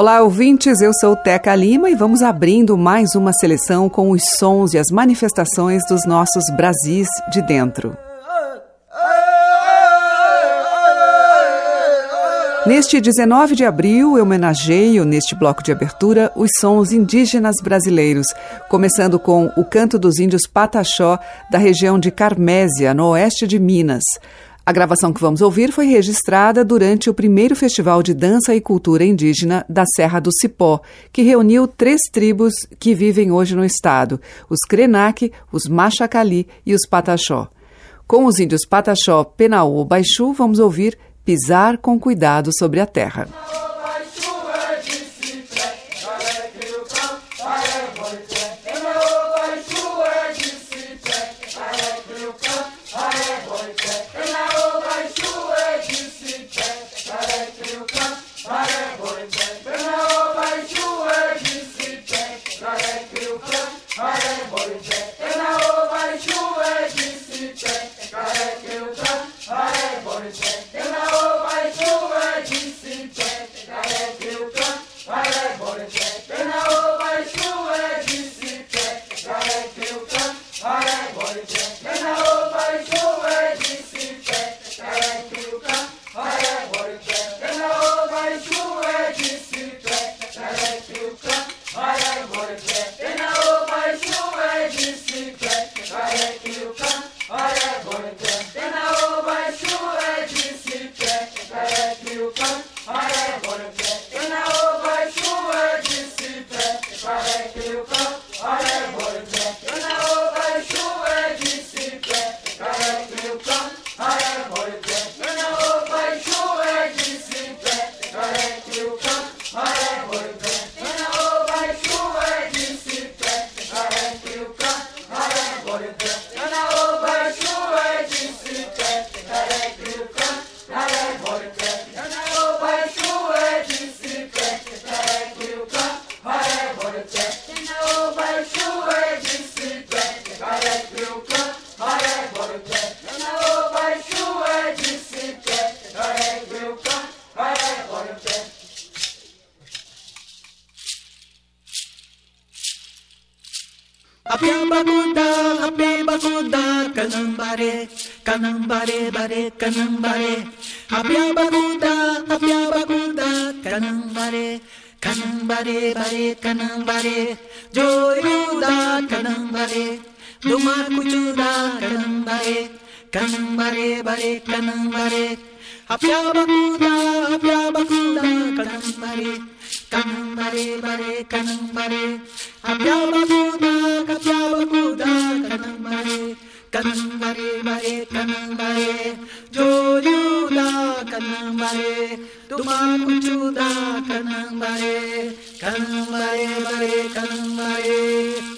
Olá, ouvintes. Eu sou Teca Lima e vamos abrindo mais uma seleção com os sons e as manifestações dos nossos Brasis de dentro. Neste 19 de abril, eu homenageio, neste bloco de abertura, os sons indígenas brasileiros, começando com o canto dos índios Pataxó, da região de Carmésia, no oeste de Minas. A gravação que vamos ouvir foi registrada durante o primeiro Festival de Dança e Cultura Indígena da Serra do Cipó, que reuniu três tribos que vivem hoje no estado: os Krenak, os Machacali e os Pataxó. Com os índios Pataxó, Penaú Baixu, vamos ouvir Pisar com Cuidado sobre a Terra. bare dumar kuchuda kanang bare kanang bare bare kanang bare apya bakuda apya bakuda kanang bare kanang bare bare kanang bare apya bakuda apya bakuda kanang bare kanang bare bare kanang bare jo jo da kanang bare dumar kuchuda kanang bare kanang bare bare kanang bare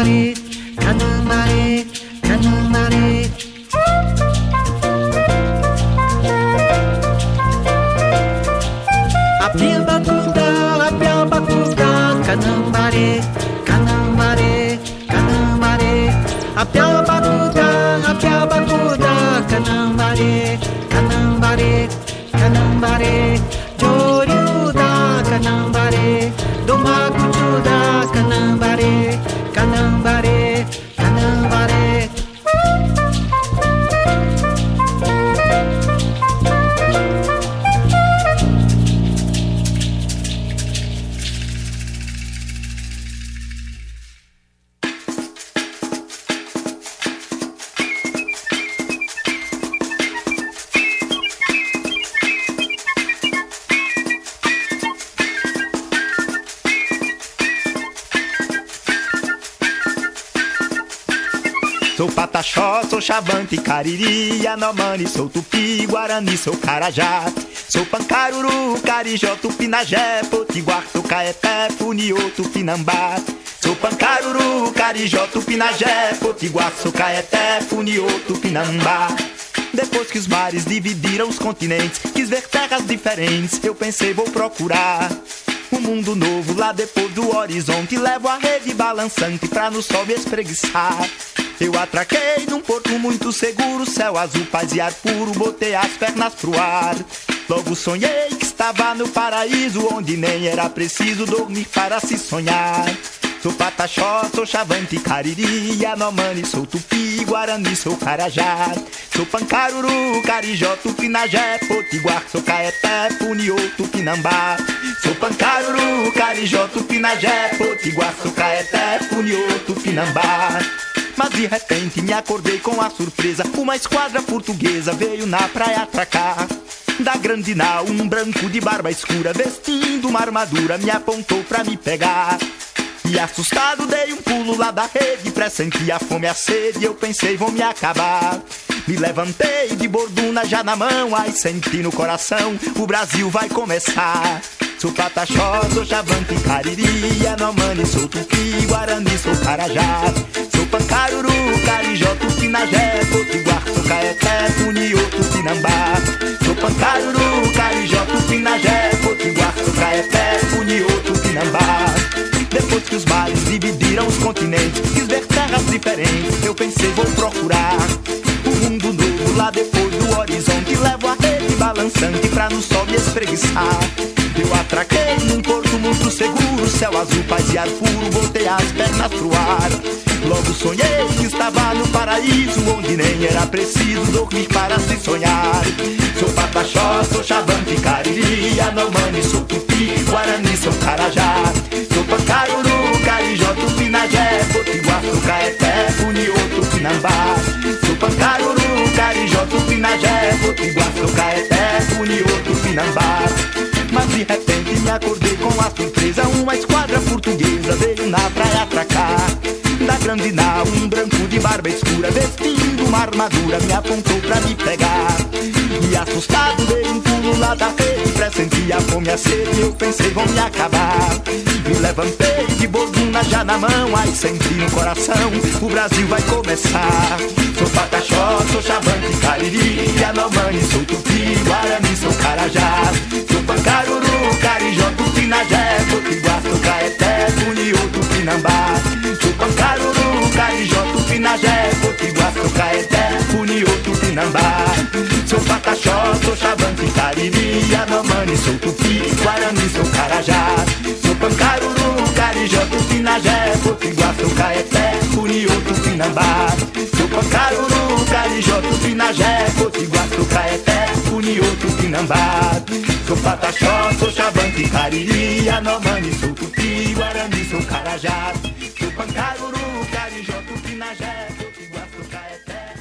mare, canal mare, canal mare. Aprenda a cantar, aprenda a cantar, canal mare, canal mare, canal mare. Aprenda a cantar, aprenda a cantar, canal mare, canal mare, canal mare. Joriu da canal mare. Sou chavante, cariri, anomani, sou tupi, guarani, sou carajá. Sou pancaruru, carijó, tupinagé, potiguar, sou caeté, funiô, tupinambá. Sou pancaruru, carijó, tupinagé, potiguar, sou caeté, funiô, tupinambá. Depois que os mares dividiram os continentes, quis ver terras diferentes, eu pensei vou procurar um mundo novo lá depois do horizonte. Levo a rede balançante pra no sol me espreguiçar. Eu atraquei num porto muito seguro, céu azul, paz e ar puro, botei as pernas pro ar. Logo sonhei que estava no paraíso, onde nem era preciso dormir para se sonhar. Sou pataxó, sou chavante, cariri, anomani, sou tupi, guarani, sou carajá. Sou pancaruru, carijó, tupinajé, potiguar, sou caeté, puniô, tupinambá. Sou pancaruru, carijó, tupinajé, potiguar, sou caeté, puniô, tupinambá. Mas de repente me acordei com a surpresa, uma esquadra portuguesa veio na praia atracar. Da grande nau, um branco de barba escura, vestindo uma armadura, me apontou pra me pegar. E assustado dei um pulo lá da rede, pressenti a fome e a sede, eu pensei vão me acabar. Me levantei de borduna já na mão, ai senti no coração, o Brasil vai começar. Sou pataxó, sou chavante, cariri, anomani, sou tupi, guarani, sou carajá. Sou pancaruru, carijó, tupinajé, potiguar, sou caeté, puniô, tupinambá. Sou pancaruru, carijó, tupinajé, potiguar, sou caeté, puniô, tupinambá. Depois que os mares dividiram os continentes, quis ver terras diferentes, eu pensei vou procurar um mundo novo lá depois do horizonte. Levo a rede balançante pra no sol me espreguiçar. Atraquei num porto muito seguro, céu azul, paz e ar puro, botei as pernas pro ar. Logo sonhei que estava no paraíso, onde nem era preciso dormir para se sonhar. Sou pataxó, sou chavante, cariri, anomani, sou tupi, guarani, sou carajá. Sou pancaruru, carijó, tupinajé, potiguar, sou caeté, puniô, tupinambá. Sou pancaruru, carijó, tupinajé, potiguar, sou caeté, puniô, tupinambá. Mas de repente me acordei com a surpresa. Uma esquadra portuguesa veio na praia atracar Da grande nau, um branco de barba escura Vestindo uma armadura, me apontou pra me pegar. E assustado dei um pulo lá da rede Pressenti a fome a sede, eu pensei vão me acabar. Me levantei de borduna já na mão Ai, senti no coração, o Brasil vai começar. Sou pataxó, sou chavante, cariri Yanomani, sou tupi, guarani, sou carajá Sou pancaruru, carijó, tupinajé Potiguar, caeté, puniô, tupinambá. Sou pancaruru, carijó, tupinajé Potiguar, caeté, puniô, tupinambá. Sou pataxó, sou chavante, cariri Yanomani, sou tupi, guarani, sou carajá. Sou pancaruru, carijó, tupinajé Potiguar, caeté, puniô, tupinambá. Sou pancaruru, carijó, tupinajé Potiguar, caeté, puniô, tupinambá Sou pataxó, sou chavante, cariri Anomani, sou tupi, guarani, sou carajá Sou pancaruru, carijó, tupinajé sou caeté,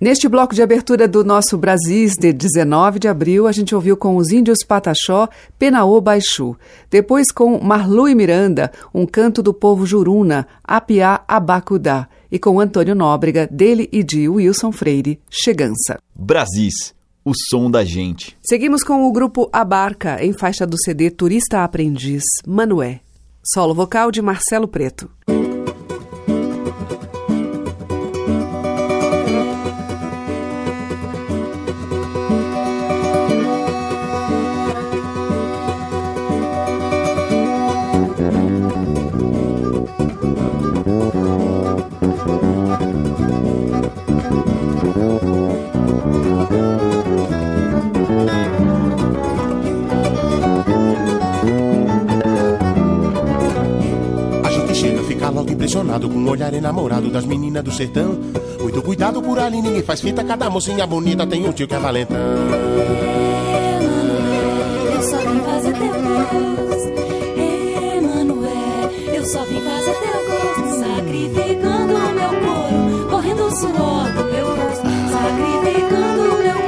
Neste bloco de abertura do nosso Brasis, de 19 de abril, a gente ouviu com os índios Pataxó, Penaô Baixu. Depois com Marlu e Miranda, um canto do povo Juruna, Apiá Abacudá. E com Antônio Nóbrega, dele e de Wilson Freire, Chegança. Brasis, o som da gente. Seguimos com o grupo Abarca, em faixa do CD Turista Aprendiz, Manué. Solo vocal de Marcelo Preto. Impressionado com o olhar enamorado das meninas do sertão. Muito cuidado por ali, ninguém faz fita, cada mocinha bonita tem um tio que é valentão. Eu só vim fazer teu gosto. Emanuel, eu só vim fazer teu gosto. Sacrificando o meu couro, correndo o suor do meu rosto. Sacrificando o meu couro,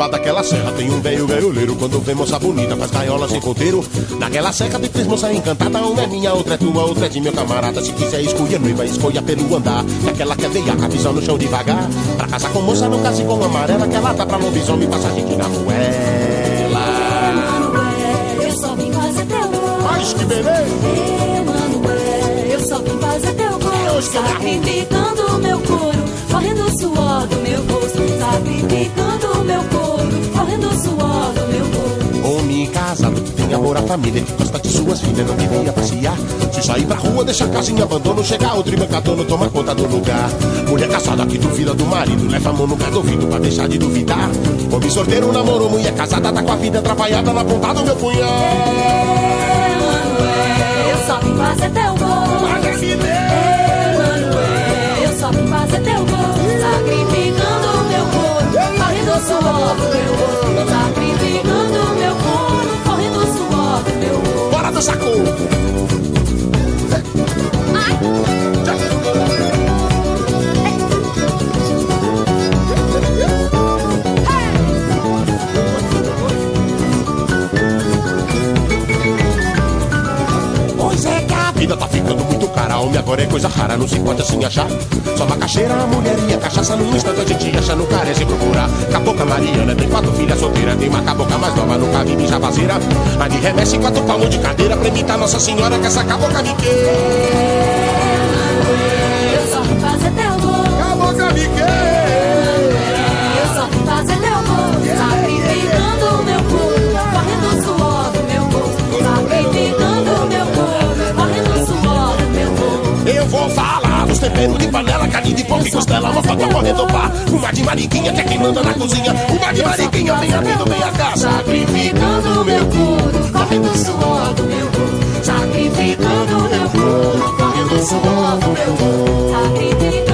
samba daquela serra tem um velho gaioleiro. Quando vê moça bonita, faz gaiola sem ponteiro. Naquela serra tem três moças encantadas. Uma é minha, outra é tua, outra é de meu camarada. Se quiser escolher noiva, escolha pelo andar. Aquela que é veia, a visão no chão devagar. Pra casar com moça, não case com amarela. Que ela dá pra lobisomem, passa gente na. Emanuel, eu só vim fazer teu gosto. Mas que beleza! Eu só vim fazer teu arrumo. Sacrificando o meu couro, correndo o suor do meu rosto. Sacrificando meu couro, correndo o suor do meu rosto. Homem casado que tem amor à família, que gosta de suas filhas, não devia passear. Se sair pra rua, deixa a casa em abandono, chega outro embancador, toma conta do lugar. Mulher casada que duvida do marido, leva a mão no pé do ouvido pra deixar de duvidar. Homem solteiro, namorou, mulher casada, tá com a vida atrapalhada na ponta do meu punhal. Emanuel, eu só vim fazer teu Deus! Emanuel, eu só vim fazer teu gosto. Suor do meu rosto. O meu corpo, correndo suor do meu rosto. Bora do saco! Pois Homem agora é coisa rara, não se pode assim achar. Só macaxeira, mulher e a cachaça num instante a gente acha, não carece procurar. Cabocla Mariana tem quatro filhas solteiras, tem uma cabocla mais nova, nunca vi já vazeira. A de remessa e quatro palmos de cadeira pra imitar Nossa Senhora que essa cabocla me quer. Eu só vim fazer teu gosto. Cabocla me quer. Temperos de panela, carne de pão e costela, faca correndo pá. Uma de mariquinha que é quem manda na cozinha. Uma de mariquinha, vem abrindo, vem a cá. Sacrificando meu couro, correndo suor do meu rosto. Sacrificando meu couro, correndo suor do meu rosto. Sacrificando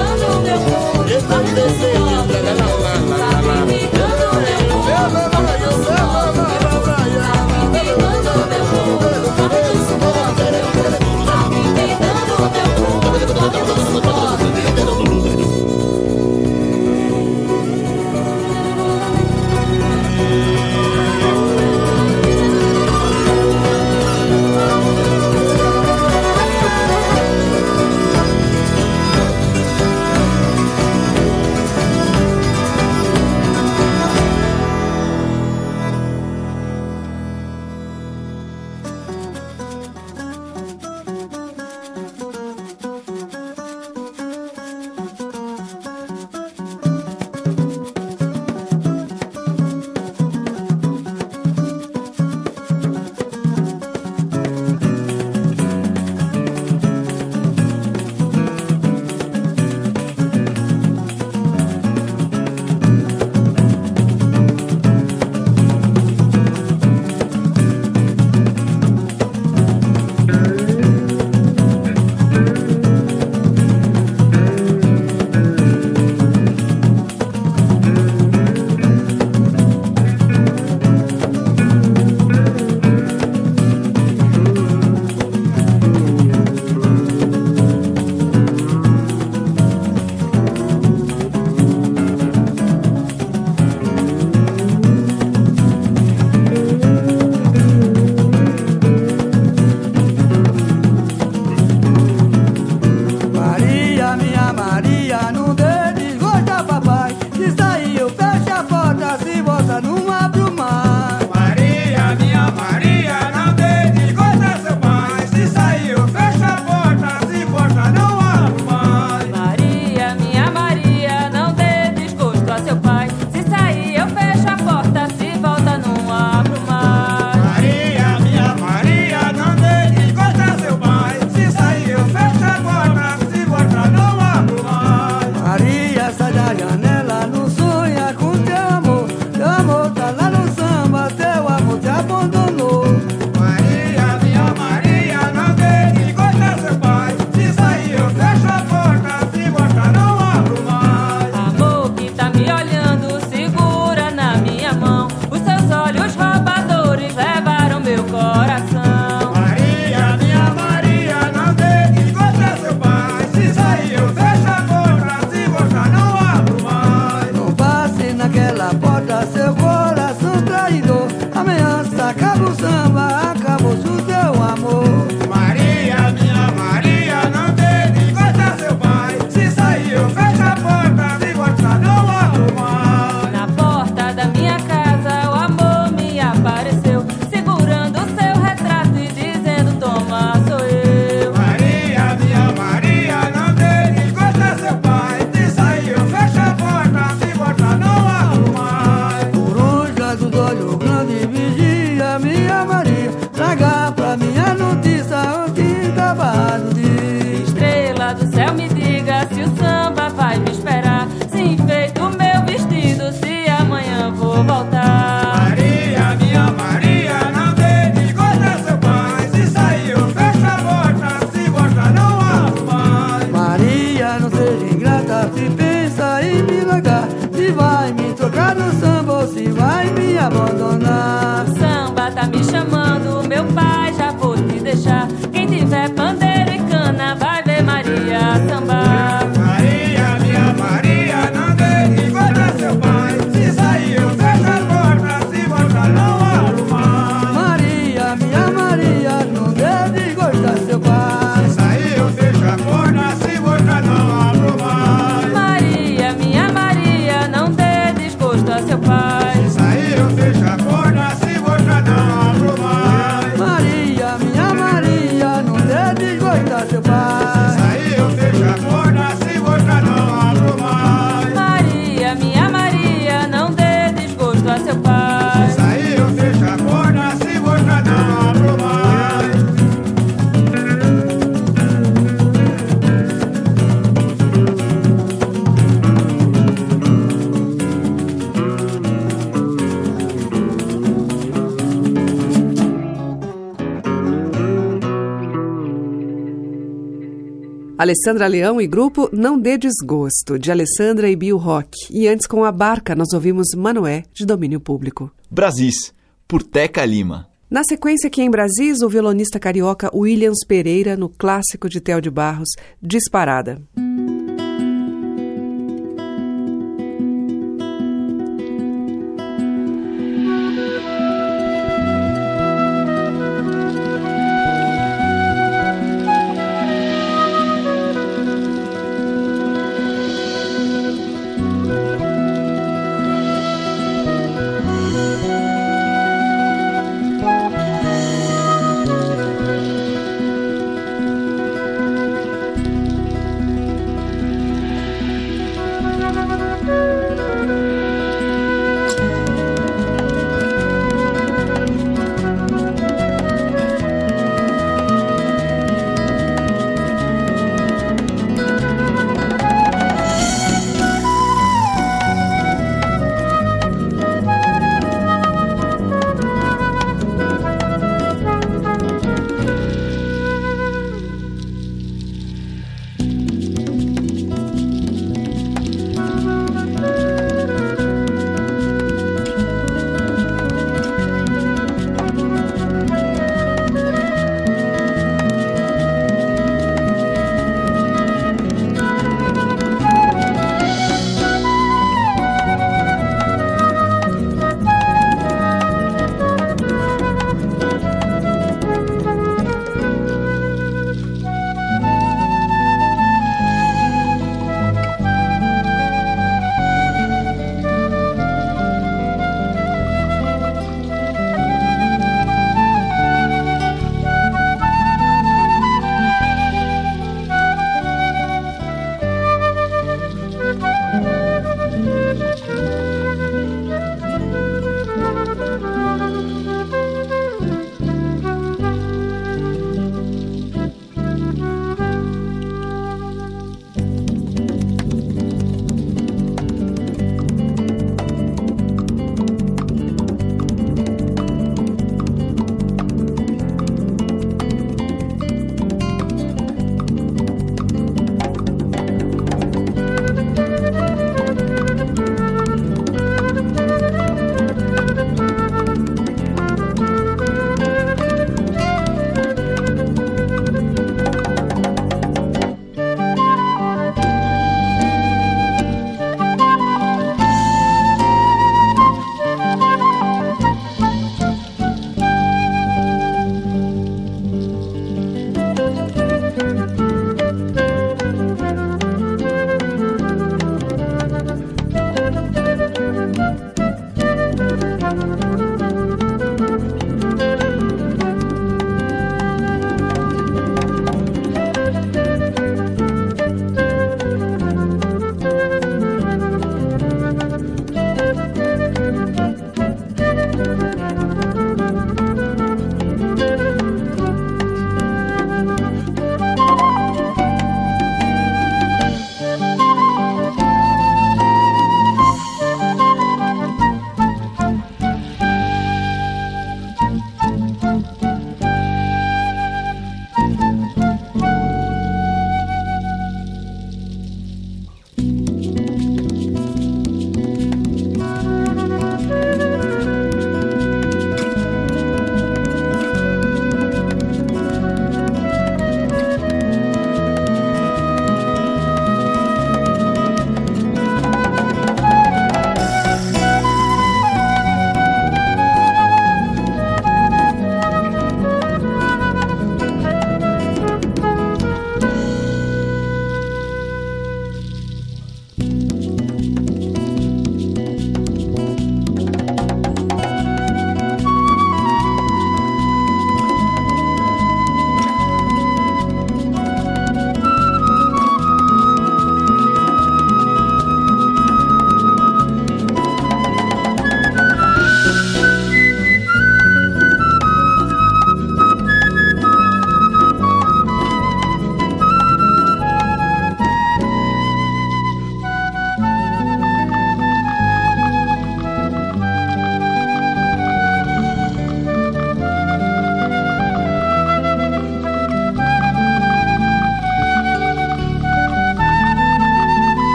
Alessandra Leão e grupo Não Dê Desgosto, de Alessandra e Bill Rock. E antes com a barca nós ouvimos Manoé, de domínio público. Brasis, por Teca Lima. Na sequência, aqui em Brasis, o violonista carioca Williams Pereira, no clássico de Theo de Barros, Disparada.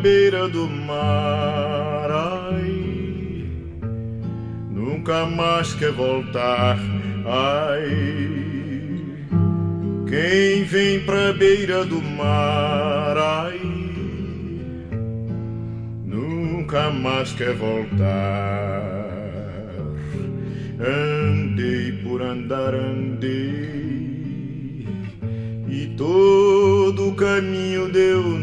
Beira do mar, ai, nunca mais quer voltar, ai. Quem vem pra beira do mar, ai, nunca mais quer voltar. Andei por andar, andei, e todo o caminho deu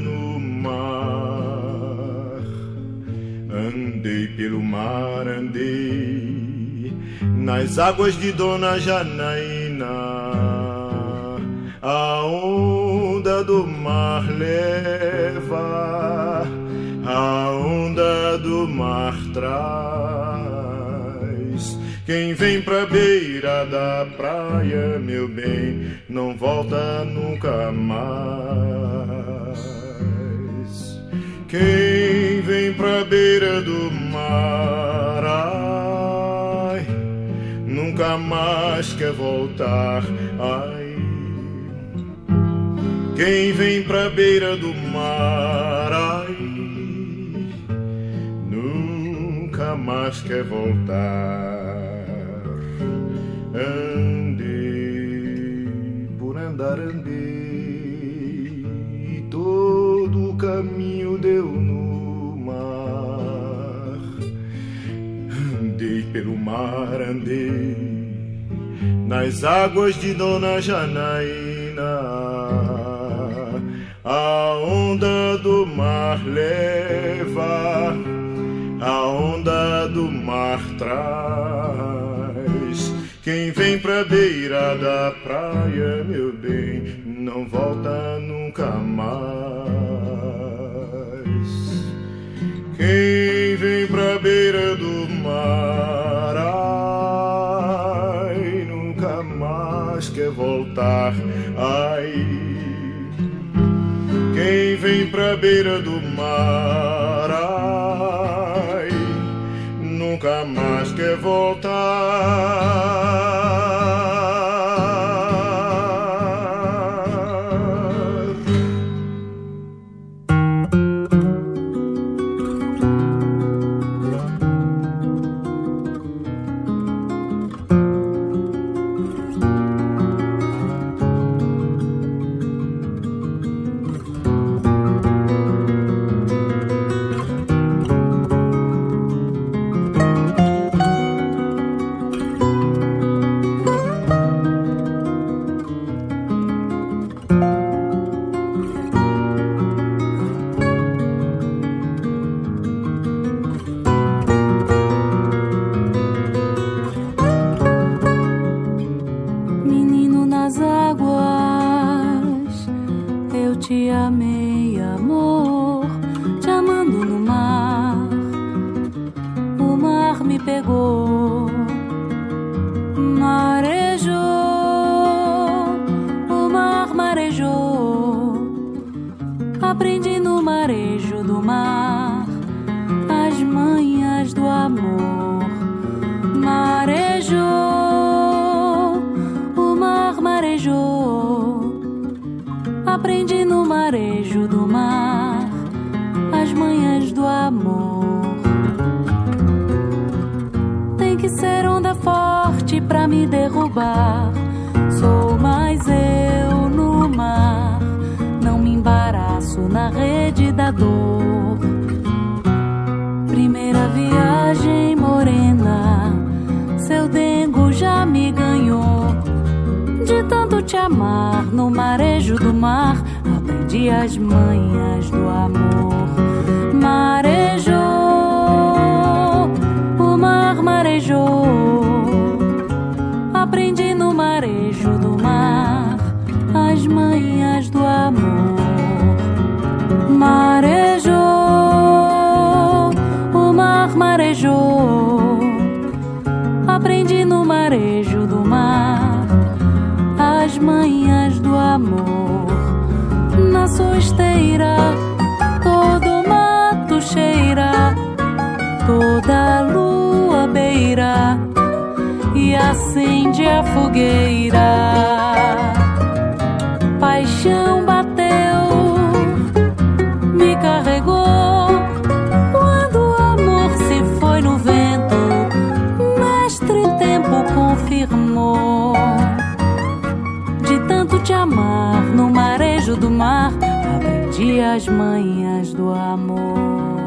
pelo mar, andei nas águas de Dona Janaína. A onda do mar leva, a onda do mar traz. Quem vem pra beira da praia, meu bem, não volta nunca mais. Quem vem pra beira do mar, ai, nunca mais quer voltar, ai. Quem vem pra beira do mar, ai, nunca mais quer voltar. Andei por andar, andei, pelo mar, andei nas águas de Dona Janaína. A onda do mar leva, a onda do mar traz. Quem vem pra beira da praia, meu bem, não volta nunca mais. Quem voltar, ai. Quem vem pra beira do mar, ai, nunca mais quer voltar. Primeira viagem morena, seu dengo já me ganhou. De tanto te amar no marejo do mar, aprendi as manhas do amor. a fogueira. Paixão bateu, me carregou. Quando o amor se foi no vento, mestre tempo confirmou. De tanto te amar no marejo do mar, aprendi as manhas do amor.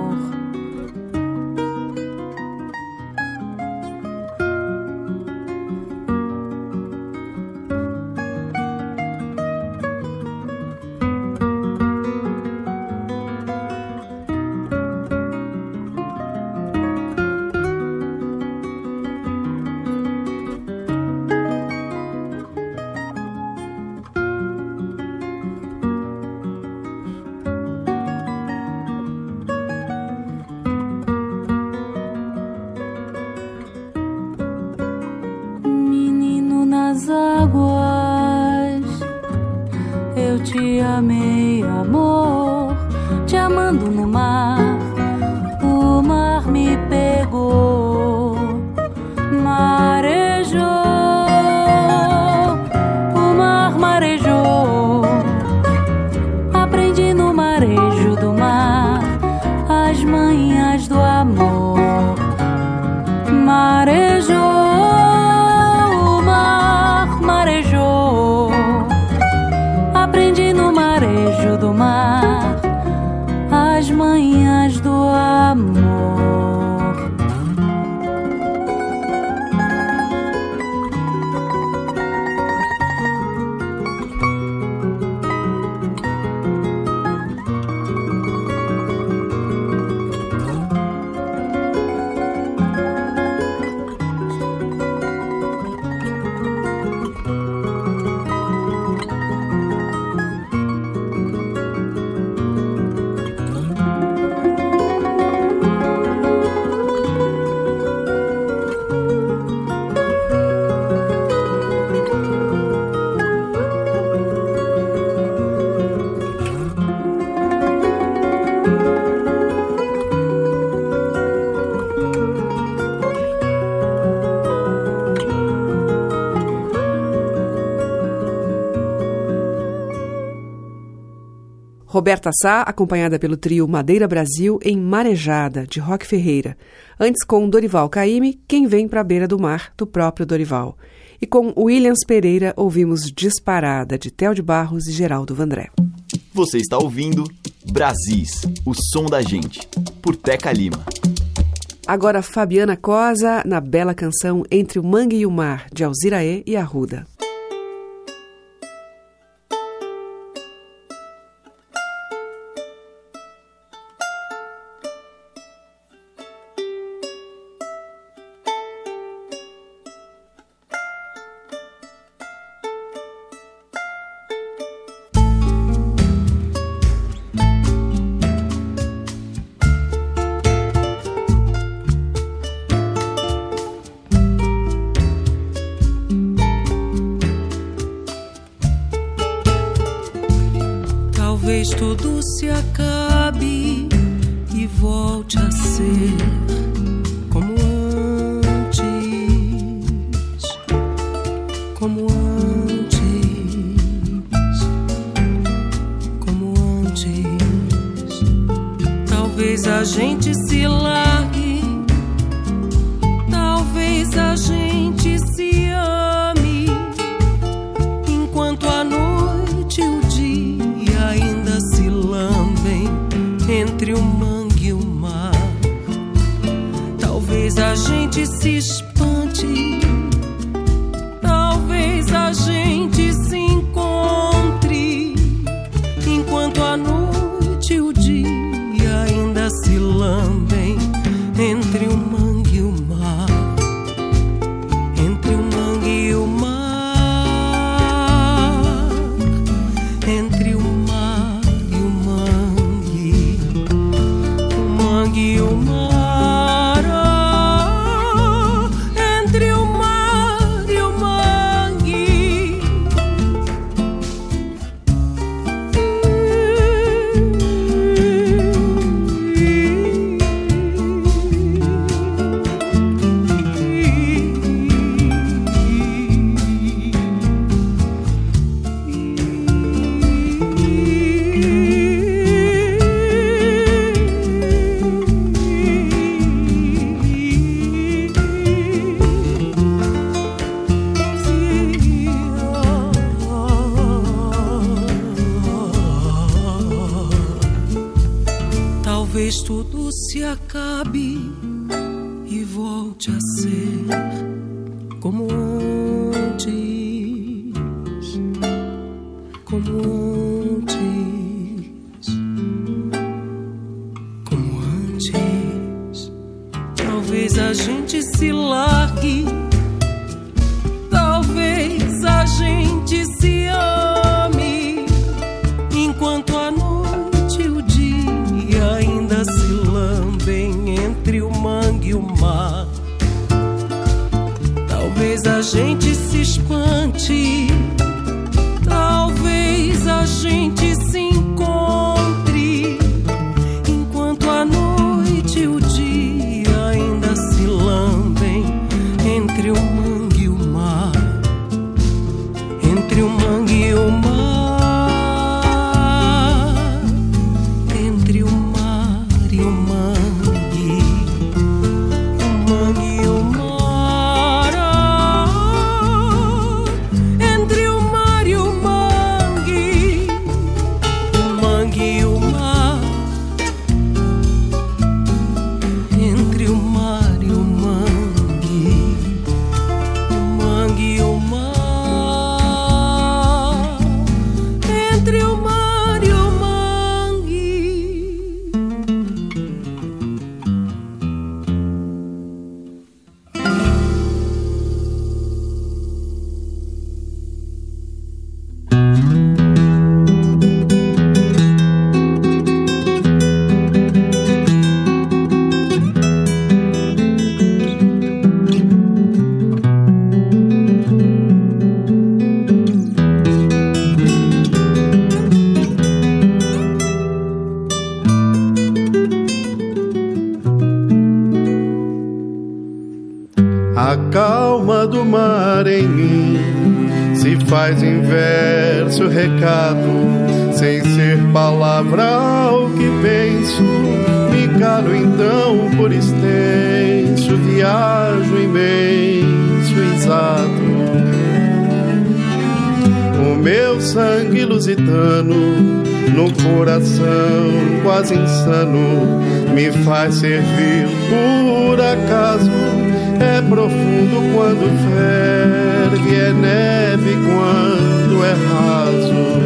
Roberta Sá, acompanhada pelo trio Madeira Brasil em Marejada, de Roque Ferreira. Antes com Dorival Caymmi, Quem Vem Pra Beira do Mar, do próprio Dorival. E com Williams Pereira, ouvimos Disparada, de Theo de Barros e Geraldo Vandré. Você está ouvindo Brasis, o som da gente, por Teca Lima. Agora Fabiana Cosa, na bela canção Entre o Mangue e o Mar, de Alziraê e Arruda. Gente se largue, talvez a gente se ame, enquanto a noite e o dia ainda se lambem entre o mangue e o mar. Talvez a gente se espante, gente se largue, talvez a gente se ame. Enquanto a noite e o dia ainda se lambem entre o mangue e o mar. Talvez a gente se espante, talvez a gente calma do mar em mim se faz em verso recado, sem ser palavra o que penso. Me calo então por extenso, viajo imenso, exato. O meu sangue lusitano no coração quase insano me faz servir por acaso. É profundo quando ferve, é neve quando é raso.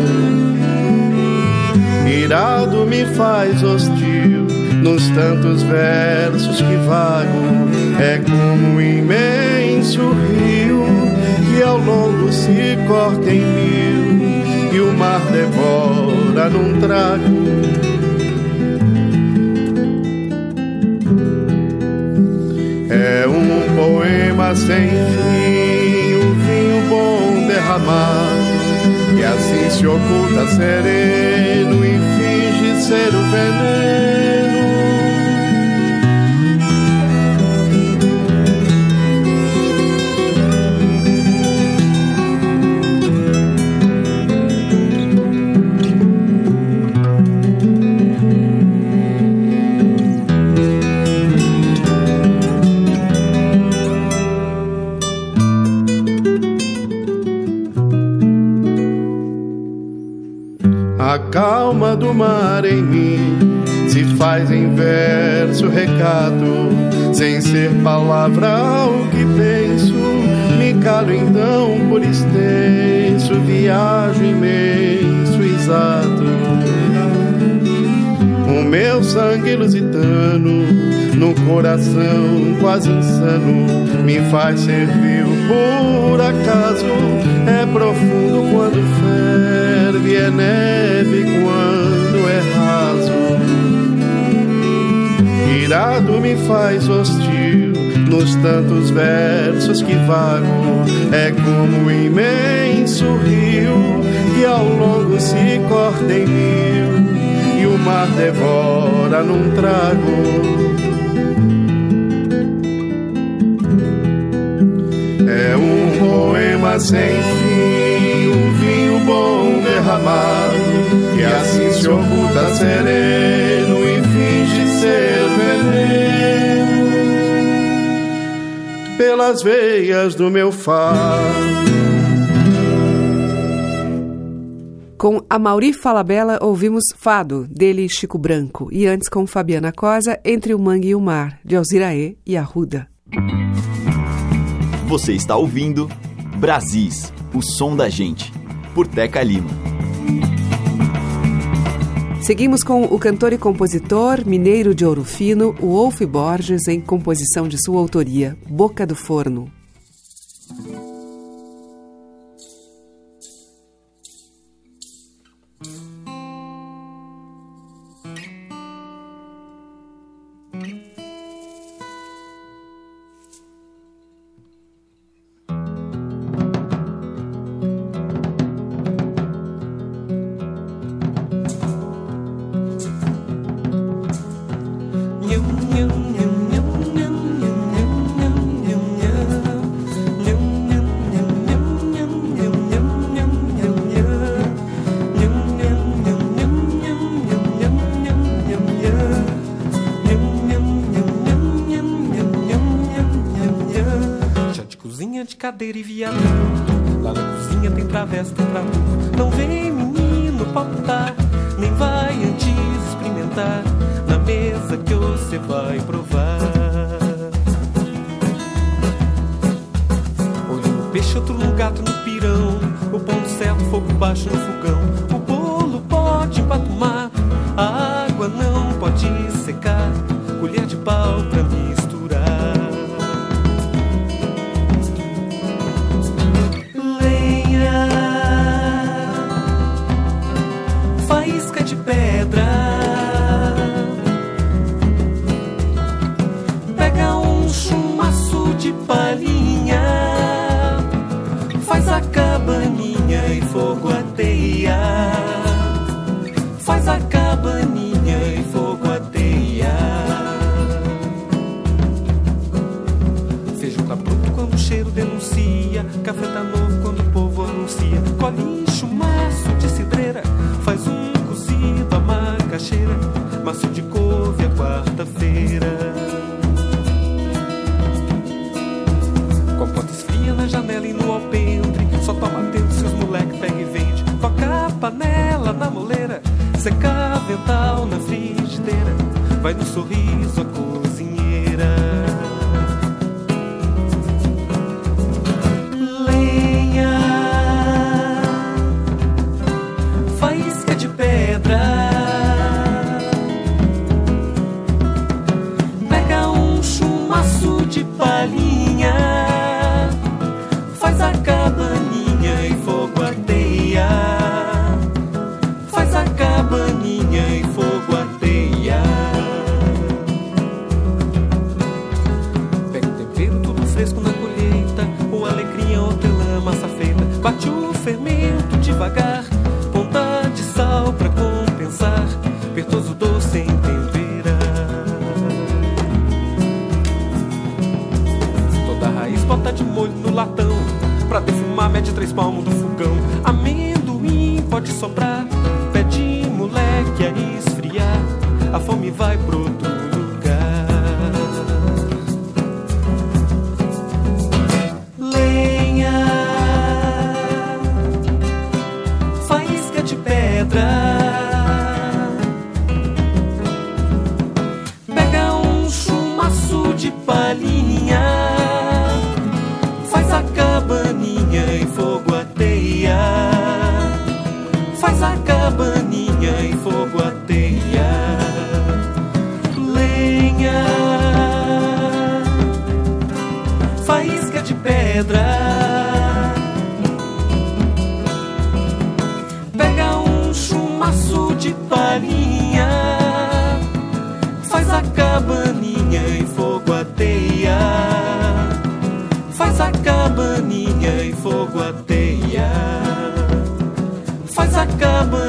Irado me faz hostil nos tantos versos que vago. É como um imenso rio que ao longo se corta em mil e o mar devora num trago. É um poema sem fim, um vinho bom derramado, que assim se oculta sereno e finge ser o veneno. Calma do mar em mim se faz em verso recado, sem ser palavra o que penso. Me calo então por extenso, viajo imenso, exato. O meu sangue lusitano, no coração quase insano, me faz servir por acaso. É profundo quando ferve, é neve quando é raso. Irado me faz hostil nos tantos versos que vago. É como um imenso rio que ao longo se corta em mil e o mar devora num trago. É um poema sem fim, bom derramado, que assim se oculta sereno e finge ser veneno pelas veias do meu fado. Com Amauri Falabella, ouvimos Fado, dele Chico Branco, e antes com Fabiana Cosa, Entre o Mangue e o Mar, de Alziraê e Arruda. Você está ouvindo Brasis, o som da gente, por Teca Lima. Seguimos com o cantor e compositor mineiro de Ouro Fino, o Wolf Borges, em composição de sua autoria, Boca do Forno. vai no sorriso a cor. de três palmos do fogão. Amendoim pode soprar, pé de moleque a esfriar. A fome vai brotar. cabaninha e fogo ateia. Faz a cabaninha e fogo ateia. Faz a cabaninha.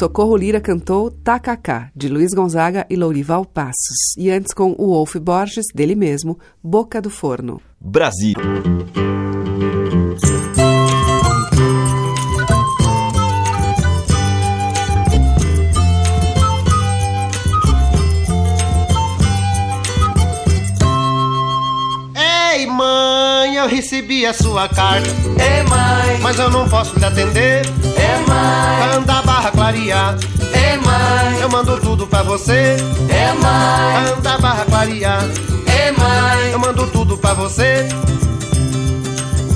Socorro Lira cantou Tacacá, de Luiz Gonzaga e Lourival Passos. E antes com o Wolf Borges, dele mesmo, Boca do Forno. Brasil. Ei, mãe, eu recebi a sua carta. É mãe, Mas eu não posso lhe atender. é mãe, Anda clarear. é mãe, Eu mando tudo pra você. é mãe, Anda barra clarear. é mãe, Eu mando tudo pra você.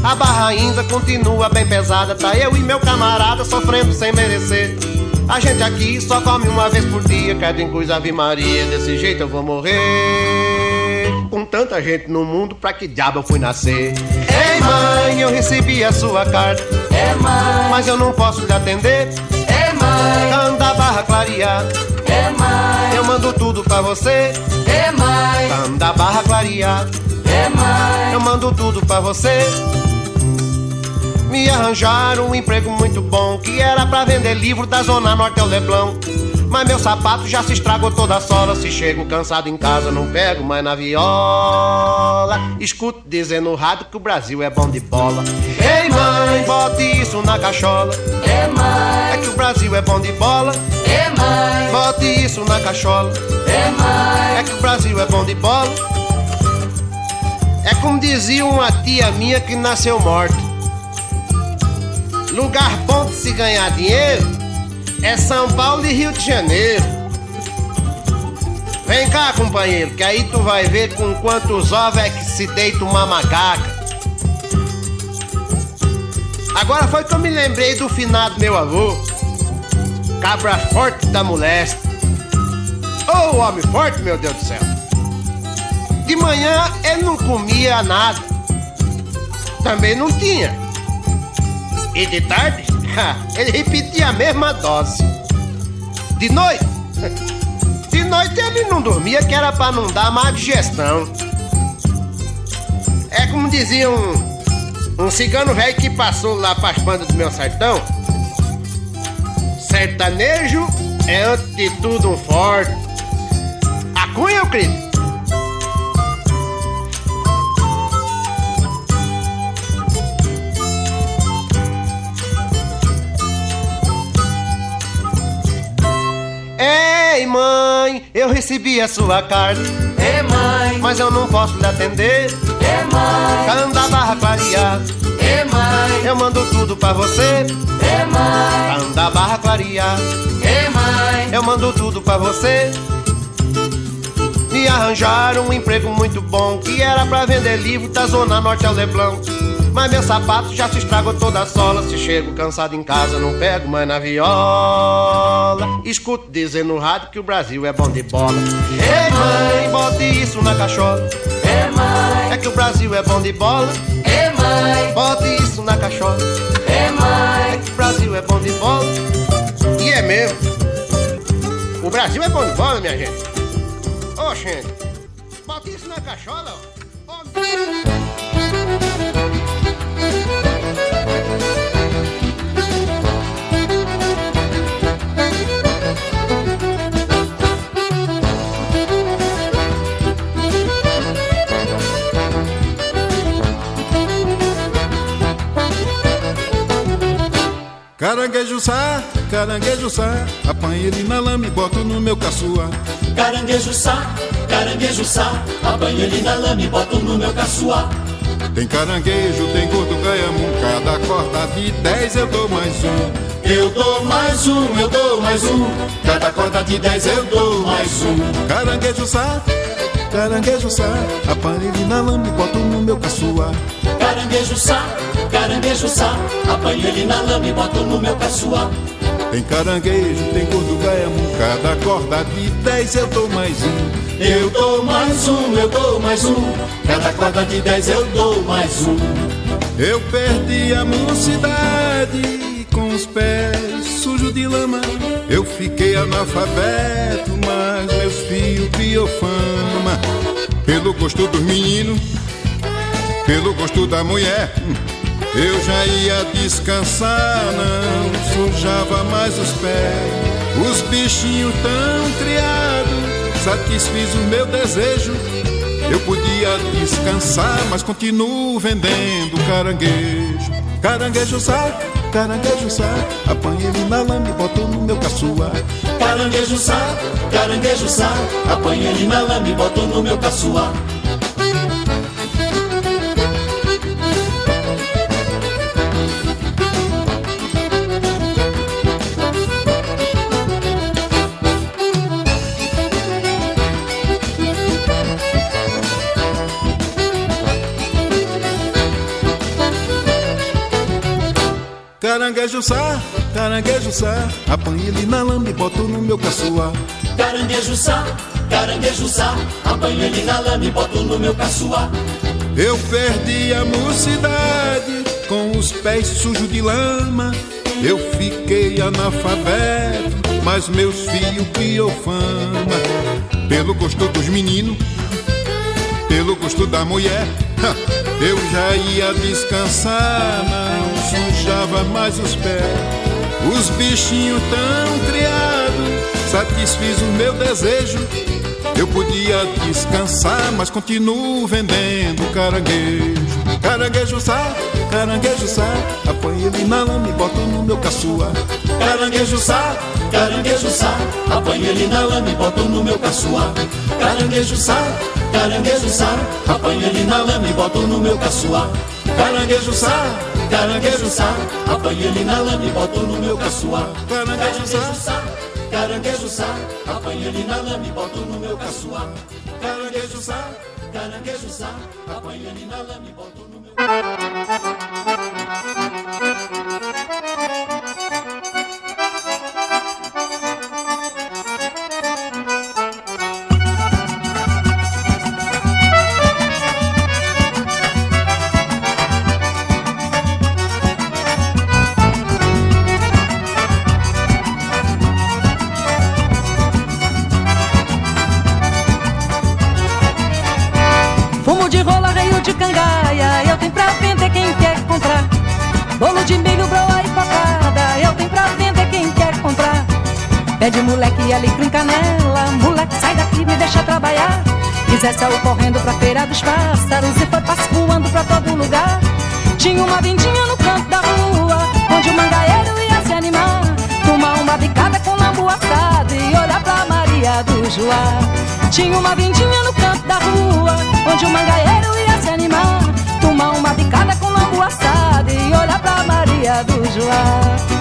A barra ainda continua bem pesada. Tá eu e meu camarada sofrendo sem merecer. A gente aqui só come uma vez por dia. Quer em coisa Ave Maria. Desse jeito eu vou morrer. Com tanta gente no mundo, pra que diabo eu fui nascer? Ei mãe, eu recebi a sua carta. é mãe, Mas eu não posso lhe atender. É mãe, Anda barra clarear. é mãe, Eu mando tudo pra você. é mãe, Anda barra clarear. é mãe, Eu mando tudo pra você. Me arranjaram um emprego muito bom Que era pra vender livro da Zona Norte ao Leblon Mas meu sapato já se estragou toda a sola. Se chego cansado em casa não pego mais na viola. Escuto dizendo no rádio que o Brasil é bom de bola. Ei mãe, bote isso na cachola. É mãe, É que o Brasil é bom de bola. É mãe, Bote isso na cachola. É mãe, É que o Brasil é bom de bola. É como dizia uma tia minha que nasceu morta. Lugar bom de se ganhar dinheiro é São Paulo e Rio de Janeiro. Vem cá, companheiro, que aí tu vai ver com quantos ovos é que se deita uma macaca. Agora foi que eu me lembrei do finado meu avô, cabra forte da molesta. Ô homem forte, meu Deus do céu. De manhã ele não comia nada, também não tinha. E de tarde, ele repetia a mesma dose. De noite, de noite ele não dormia, que era pra não dar má digestão. É como dizia um, um cigano velho que passou lá pras bandas do meu sertão. Sertanejo é antes de tudo um forte. A cunha? Ei, eu recebi a sua carta. É mãe, Mas eu não posso lhe atender. é mãe, Canda barra clarear. é mãe, Eu mando tudo pra você. é mãe, Canda barra clarear. é mãe, Eu mando tudo pra você. Me arranjaram um emprego muito bom Que era pra vender livro da Zona Norte ao Leblon Mas meu sapato já se estragou toda a sola. Se chego cansado em casa não pego mais na viola. Escuto dizer no rádio que o Brasil é bom de bola. Ei mãe, bote isso na cachola. É mãe, É que o Brasil é bom de bola. É mãe, Bote isso na cachola. É mãe, É que o Brasil é bom de bola. E é mesmo. O Brasil é bom de bola, minha gente. Ô, gente Bota isso na cachola, ó. Ó, Caranguejo sá, caranguejo sá, apanha ele na lama e boto no meu caçua. Caranguejo sá, caranguejo sá, apanho ele na lama e boto no meu caçoar. Tem caranguejo, tem gordo gaiamu, cada corda de dez eu dou mais um. Eu dou mais um, eu dou mais um, cada corda de dez eu dou mais um. Caranguejo sá, caranguejo na lama e boto no meu caçua. Caranguejo sá, caranguejo na lama e boto no meu caçoar. Tem caranguejo, tem gordo gaiamu, cada corda de dez eu dou mais um. Eu dou mais um, eu dou mais um, cada corda de dez eu dou mais um. Eu perdi a mocidade com os pés sujos de lama. Eu fiquei analfabeto, mas meus filhos criou. Pelo gosto dos meninos, pelo gosto da mulher. Eu já ia descansar, não sujava mais os pés. Os bichinhos tão criados, satisfiz o meu desejo. Eu podia descansar, mas continuo vendendo caranguejo. Caranguejo sá, caranguejo sá, apanha ele na lama e boto no meu caçua. Caranguejo sá, caranguejo sá, apanho ele na lama e boto no meu caçoar. Caranguejo sá, apanha ele na lama e boto no meu sá, caranguejo sá, apanho ele na lama e boto no meu caçoar. Eu perdi a mocidade com os pés sujos de lama. Eu fiquei analfabeto, mas meus filhos criou fama. Pelo gosto dos meninos, pelo gosto da mulher. Eu já ia descansar, sujava mais os pés. Os bichinhos tão criados, satisfiz o meu desejo. Eu podia descansar, mas continuo vendendo caranguejo. Caranguejo sá, caranguejo sá, apanha ele na lama e boto no meu caçua. Caranguejo sá, caranguejo sá, apanho ele na lama e boto no meu caçoar. Caranguejo sá, caranguejo sá, apanho ele na lama e boto no meu caçoar. Caranguejo sá, caranguejo sá, apanho ele na lama e boto no meu caçoar. Caranguejo sá, caranguejo sá, apanho ele na lama e boto no meu caçoar. Caranguejo sá, caranguejo sá, apanho ele na lama e boto no meu Fumo Pede moleque alecrim canela, moleque sai daqui, me deixa trabalhar. Zé saiu correndo pra feira dos pássaros e foi passo voando pra todo lugar. Tinha uma vindinha no canto da rua, onde o mangaeiro ia se animar. Tomar uma bicada com lambu assado e olhar pra Maria do Joá. Tinha uma vindinha no canto da rua, onde o mangaeiro ia se animar. Tomar uma bicada com lambu assado e olhar pra Maria do Joá.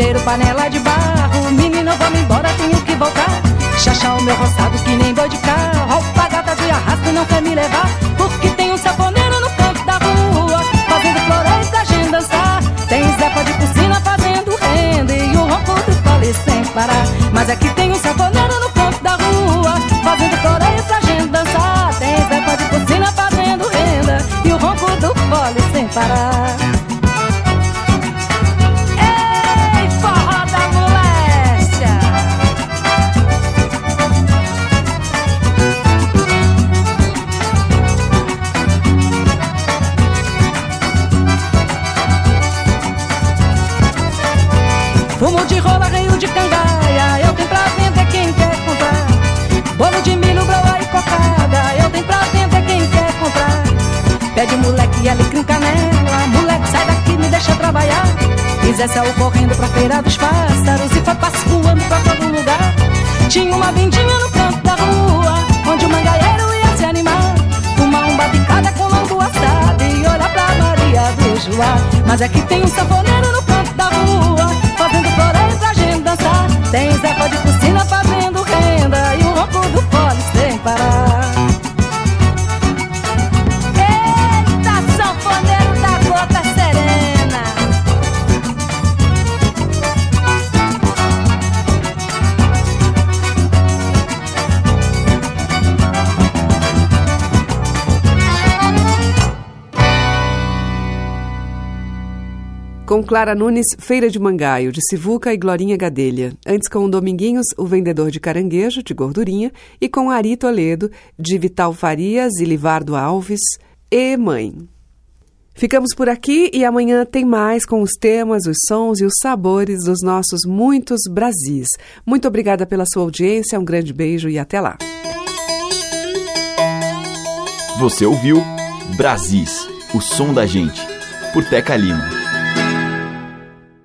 Candeeiro, panela de barro. Menino, vamos embora, tenho que voltar. Chachar o meu roçado que nem boi de carro. Alpagata de arrasto não quer me levar. Porque tem um saponeiro no canto da rua. Fazendo floreios pra gente dançar. Tem Zepa de piscina fazendo renda. E o ronco do fole sem parar. Mas aqui tem um saponeiro no canto da rua. Fazendo floreios pra gente dançar. Tem Zepa de piscina fazendo renda. E o ronco do fole sem parar. Zé saiu correndo pra feira dos pássaros e foi passo voando pra todo lugar. Tinha uma vendinha no canto da rua, onde o mangaeiro ia se animar. Fumar um babicada com lombo assado e olhar pra Maria do Joá. Mas é que tem um sanfoneiro no canto da rua, fazendo floreio pra gente dançar. Tem Zé de Cucina fazendo renda e o ronco do fole sem parar. Com Clara Nunes, Feira de Mangaio, de Sivuca e Glorinha Gadelha. Antes com o Dominguinhos, o vendedor de caranguejo, de gordurinha. E com Ari Toledo, de Vital Farias e Livardo Alves, e Mãe. Ficamos por aqui e amanhã tem mais com os temas, os sons e os sabores dos nossos muitos Brasis. Muito obrigada pela sua audiência, um grande beijo e até lá. Você ouviu Brasis, o som da gente, por Teca Lima.